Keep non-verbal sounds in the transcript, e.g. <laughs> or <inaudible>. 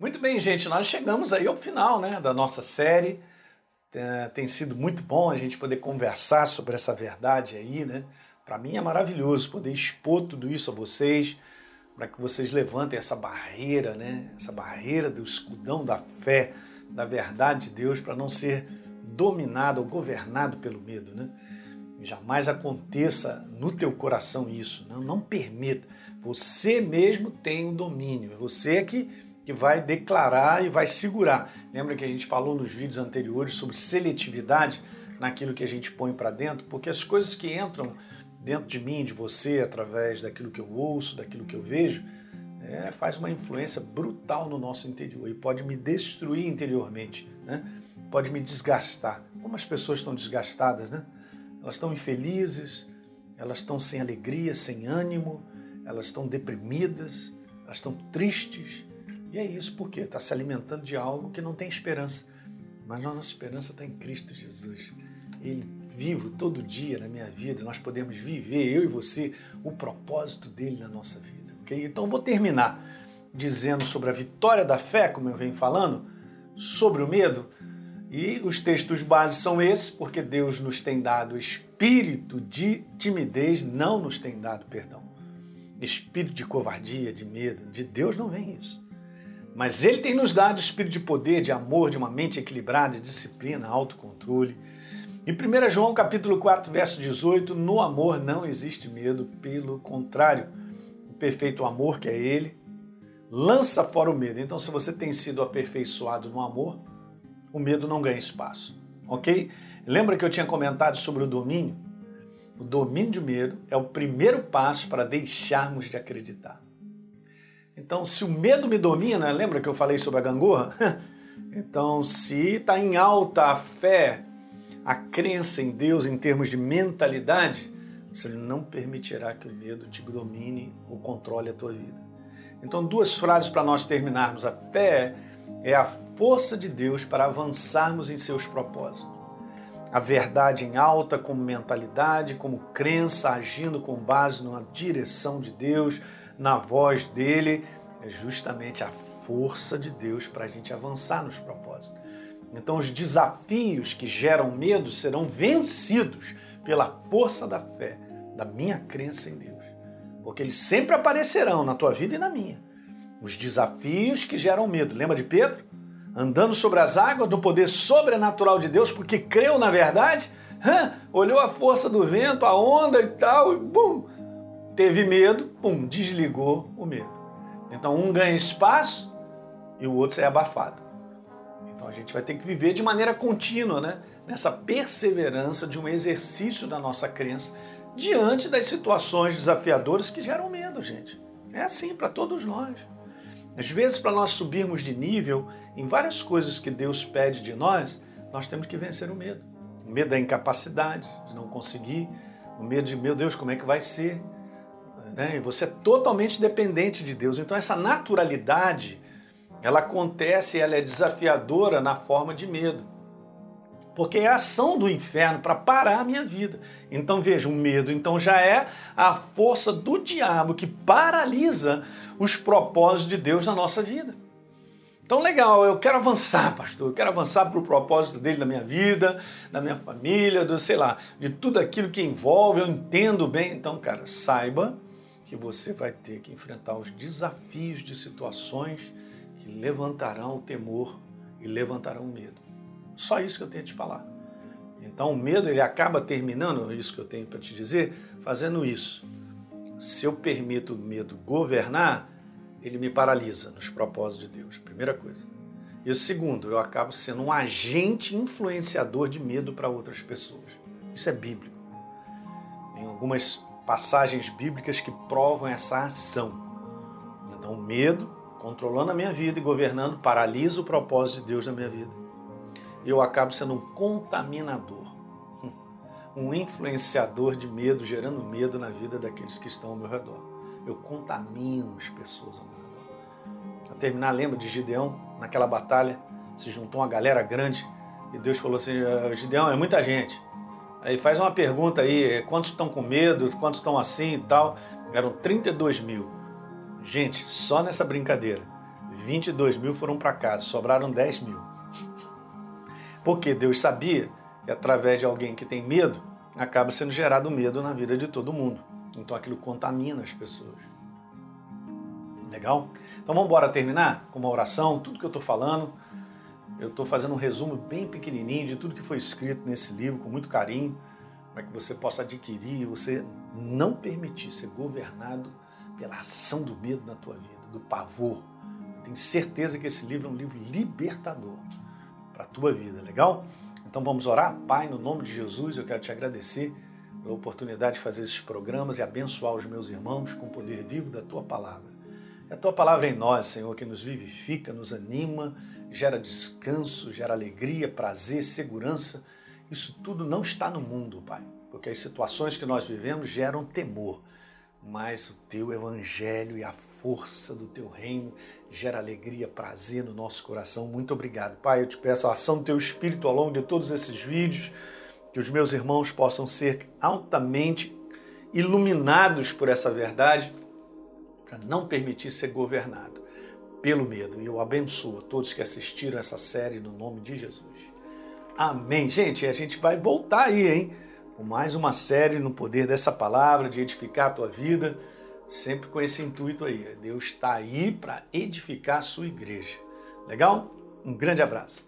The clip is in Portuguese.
Muito bem, gente, nós chegamos aí ao final né, da nossa série. É, tem sido muito bom a gente poder conversar sobre essa verdade aí, né? Para mim é maravilhoso poder expor tudo isso a vocês, para que vocês levantem essa barreira, né? Essa barreira do escudão da fé, da verdade de Deus, para não ser dominado ou governado pelo medo, né? Jamais aconteça no teu coração isso, não, não permita. Você mesmo tem o domínio, você é que que vai declarar e vai segurar. Lembra que a gente falou nos vídeos anteriores sobre seletividade naquilo que a gente põe para dentro? Porque as coisas que entram dentro de mim, de você, através daquilo que eu ouço, daquilo que eu vejo, é, faz uma influência brutal no nosso interior e pode me destruir interiormente, né? pode me desgastar. Como as pessoas estão desgastadas, né? Elas estão infelizes, elas estão sem alegria, sem ânimo, elas estão deprimidas, elas estão tristes, e é isso porque está se alimentando de algo que não tem esperança. Mas nossa esperança está em Cristo Jesus. Ele vivo todo dia na minha vida, nós podemos viver, eu e você, o propósito dele na nossa vida. Okay? Então vou terminar dizendo sobre a vitória da fé, como eu venho falando, sobre o medo. E os textos base são esses, porque Deus nos tem dado espírito de timidez, não nos tem dado perdão. Espírito de covardia, de medo. De Deus não vem isso. Mas Ele tem nos dado espírito de poder, de amor, de uma mente equilibrada, de disciplina, autocontrole. Em 1 João capítulo 4, verso 18, no amor não existe medo, pelo contrário, o perfeito amor, que é Ele, lança fora o medo. Então, se você tem sido aperfeiçoado no amor, o medo não ganha espaço, ok? Lembra que eu tinha comentado sobre o domínio? O domínio de medo é o primeiro passo para deixarmos de acreditar. Então, se o medo me domina, lembra que eu falei sobre a gangorra? <laughs> Então, se está em alta a fé, a crença em Deus em termos de mentalidade, você não permitirá que o medo te domine ou controle a tua vida. Então, duas frases para nós terminarmos. A fé é a força de Deus para avançarmos em seus propósitos. A verdade em alta como mentalidade, como crença, agindo com base numa direção de Deus, na voz dele, é justamente a força de Deus para a gente avançar nos propósitos. Então, os desafios que geram medo serão vencidos pela força da fé, da minha crença em Deus. Porque eles sempre aparecerão na tua vida e na minha. Os desafios que geram medo. Lembra de Pedro? Andando sobre as águas do poder sobrenatural de Deus, porque creu na verdade, olhou a força do vento, a onda e tal, e bum, teve medo, pum, desligou o medo. Então um ganha espaço e o outro sai abafado. Então a gente vai ter que viver de maneira contínua, né? Nessa perseverança de um exercício da nossa crença diante das situações desafiadoras que geram medo, gente. É assim para todos nós. Às vezes, para nós subirmos de nível em várias coisas que Deus pede de nós, nós temos que vencer o medo. O medo da incapacidade, de não conseguir, o medo de, meu Deus, como é que vai ser? Né? Você é totalmente dependente de Deus. Então essa naturalidade, ela acontece, ela é desafiadora na forma de medo. Porque é a ação do inferno para parar a minha vida. Então veja, o medo então já é a força do diabo que paralisa os propósitos de Deus na nossa vida. Então, legal, eu quero avançar, pastor, eu quero avançar para o propósito dele na minha vida, na minha família, do, sei lá, de tudo aquilo que envolve, eu entendo bem. Então, cara, saiba que você vai ter que enfrentar os desafios de situações que levantarão o temor e levantarão o medo. Só isso que eu tenho a te falar. Então o medo ele acaba terminando, é isso que eu tenho para te dizer, fazendo isso. Se eu permito o medo governar, ele me paralisa nos propósitos de Deus. Primeira coisa. E segundo, eu acabo sendo um agente influenciador de medo para outras pessoas. Isso é bíblico. Em algumas passagens bíblicas que provam essa ação. Então, o medo, controlando a minha vida e governando, paralisa o propósito de Deus na minha vida. Eu acabo sendo um contaminador, <laughs> um influenciador de medo, gerando medo na vida daqueles que estão ao meu redor. Eu contamino as pessoas ao meu redor. Para terminar, lembra de Gideão, naquela batalha, se juntou uma galera grande e Deus falou assim: ah, Gideão, é muita gente Aí faz uma pergunta aí, quantos estão com medo, quantos estão assim e tal. Eram 32 mil. Gente, só nessa brincadeira, 22 mil foram para casa, sobraram 10 mil. Porque Deus sabia que através de alguém que tem medo, acaba sendo gerado medo na vida de todo mundo. Então aquilo contamina as pessoas. Legal? Então vamos embora terminar com uma oração, tudo que eu estou falando. Eu estou fazendo um resumo bem pequenininho de tudo que foi escrito nesse livro, com muito carinho, para que você possa adquirir e você não permitir ser governado pela ação do medo na tua vida, do pavor. Eu tenho certeza que esse livro é um livro libertador para a tua vida, legal? Então vamos orar? Pai, no nome de Jesus, eu quero te agradecer pela oportunidade de fazer esses programas e abençoar os meus irmãos com o poder vivo da tua palavra. É a tua palavra em nós, Senhor, que nos vivifica, nos anima, gera descanso, gera alegria, prazer, segurança. Isso tudo não está no mundo, Pai, porque as situações que nós vivemos geram temor mas o teu evangelho e a força do teu reino gera alegria, prazer no nosso coração. Muito obrigado, Pai. Eu te peço a ação do teu espírito ao longo de todos esses vídeos, que os meus irmãos possam ser altamente iluminados por essa verdade, para não permitir ser governado pelo medo. E eu abençoo a todos que assistiram essa série no nome de Jesus. Amém. Gente, a gente vai voltar aí, hein? com mais uma série no poder dessa palavra, de edificar a tua vida, sempre com esse intuito aí. Deus está aí para edificar a sua igreja. Legal? Um grande abraço.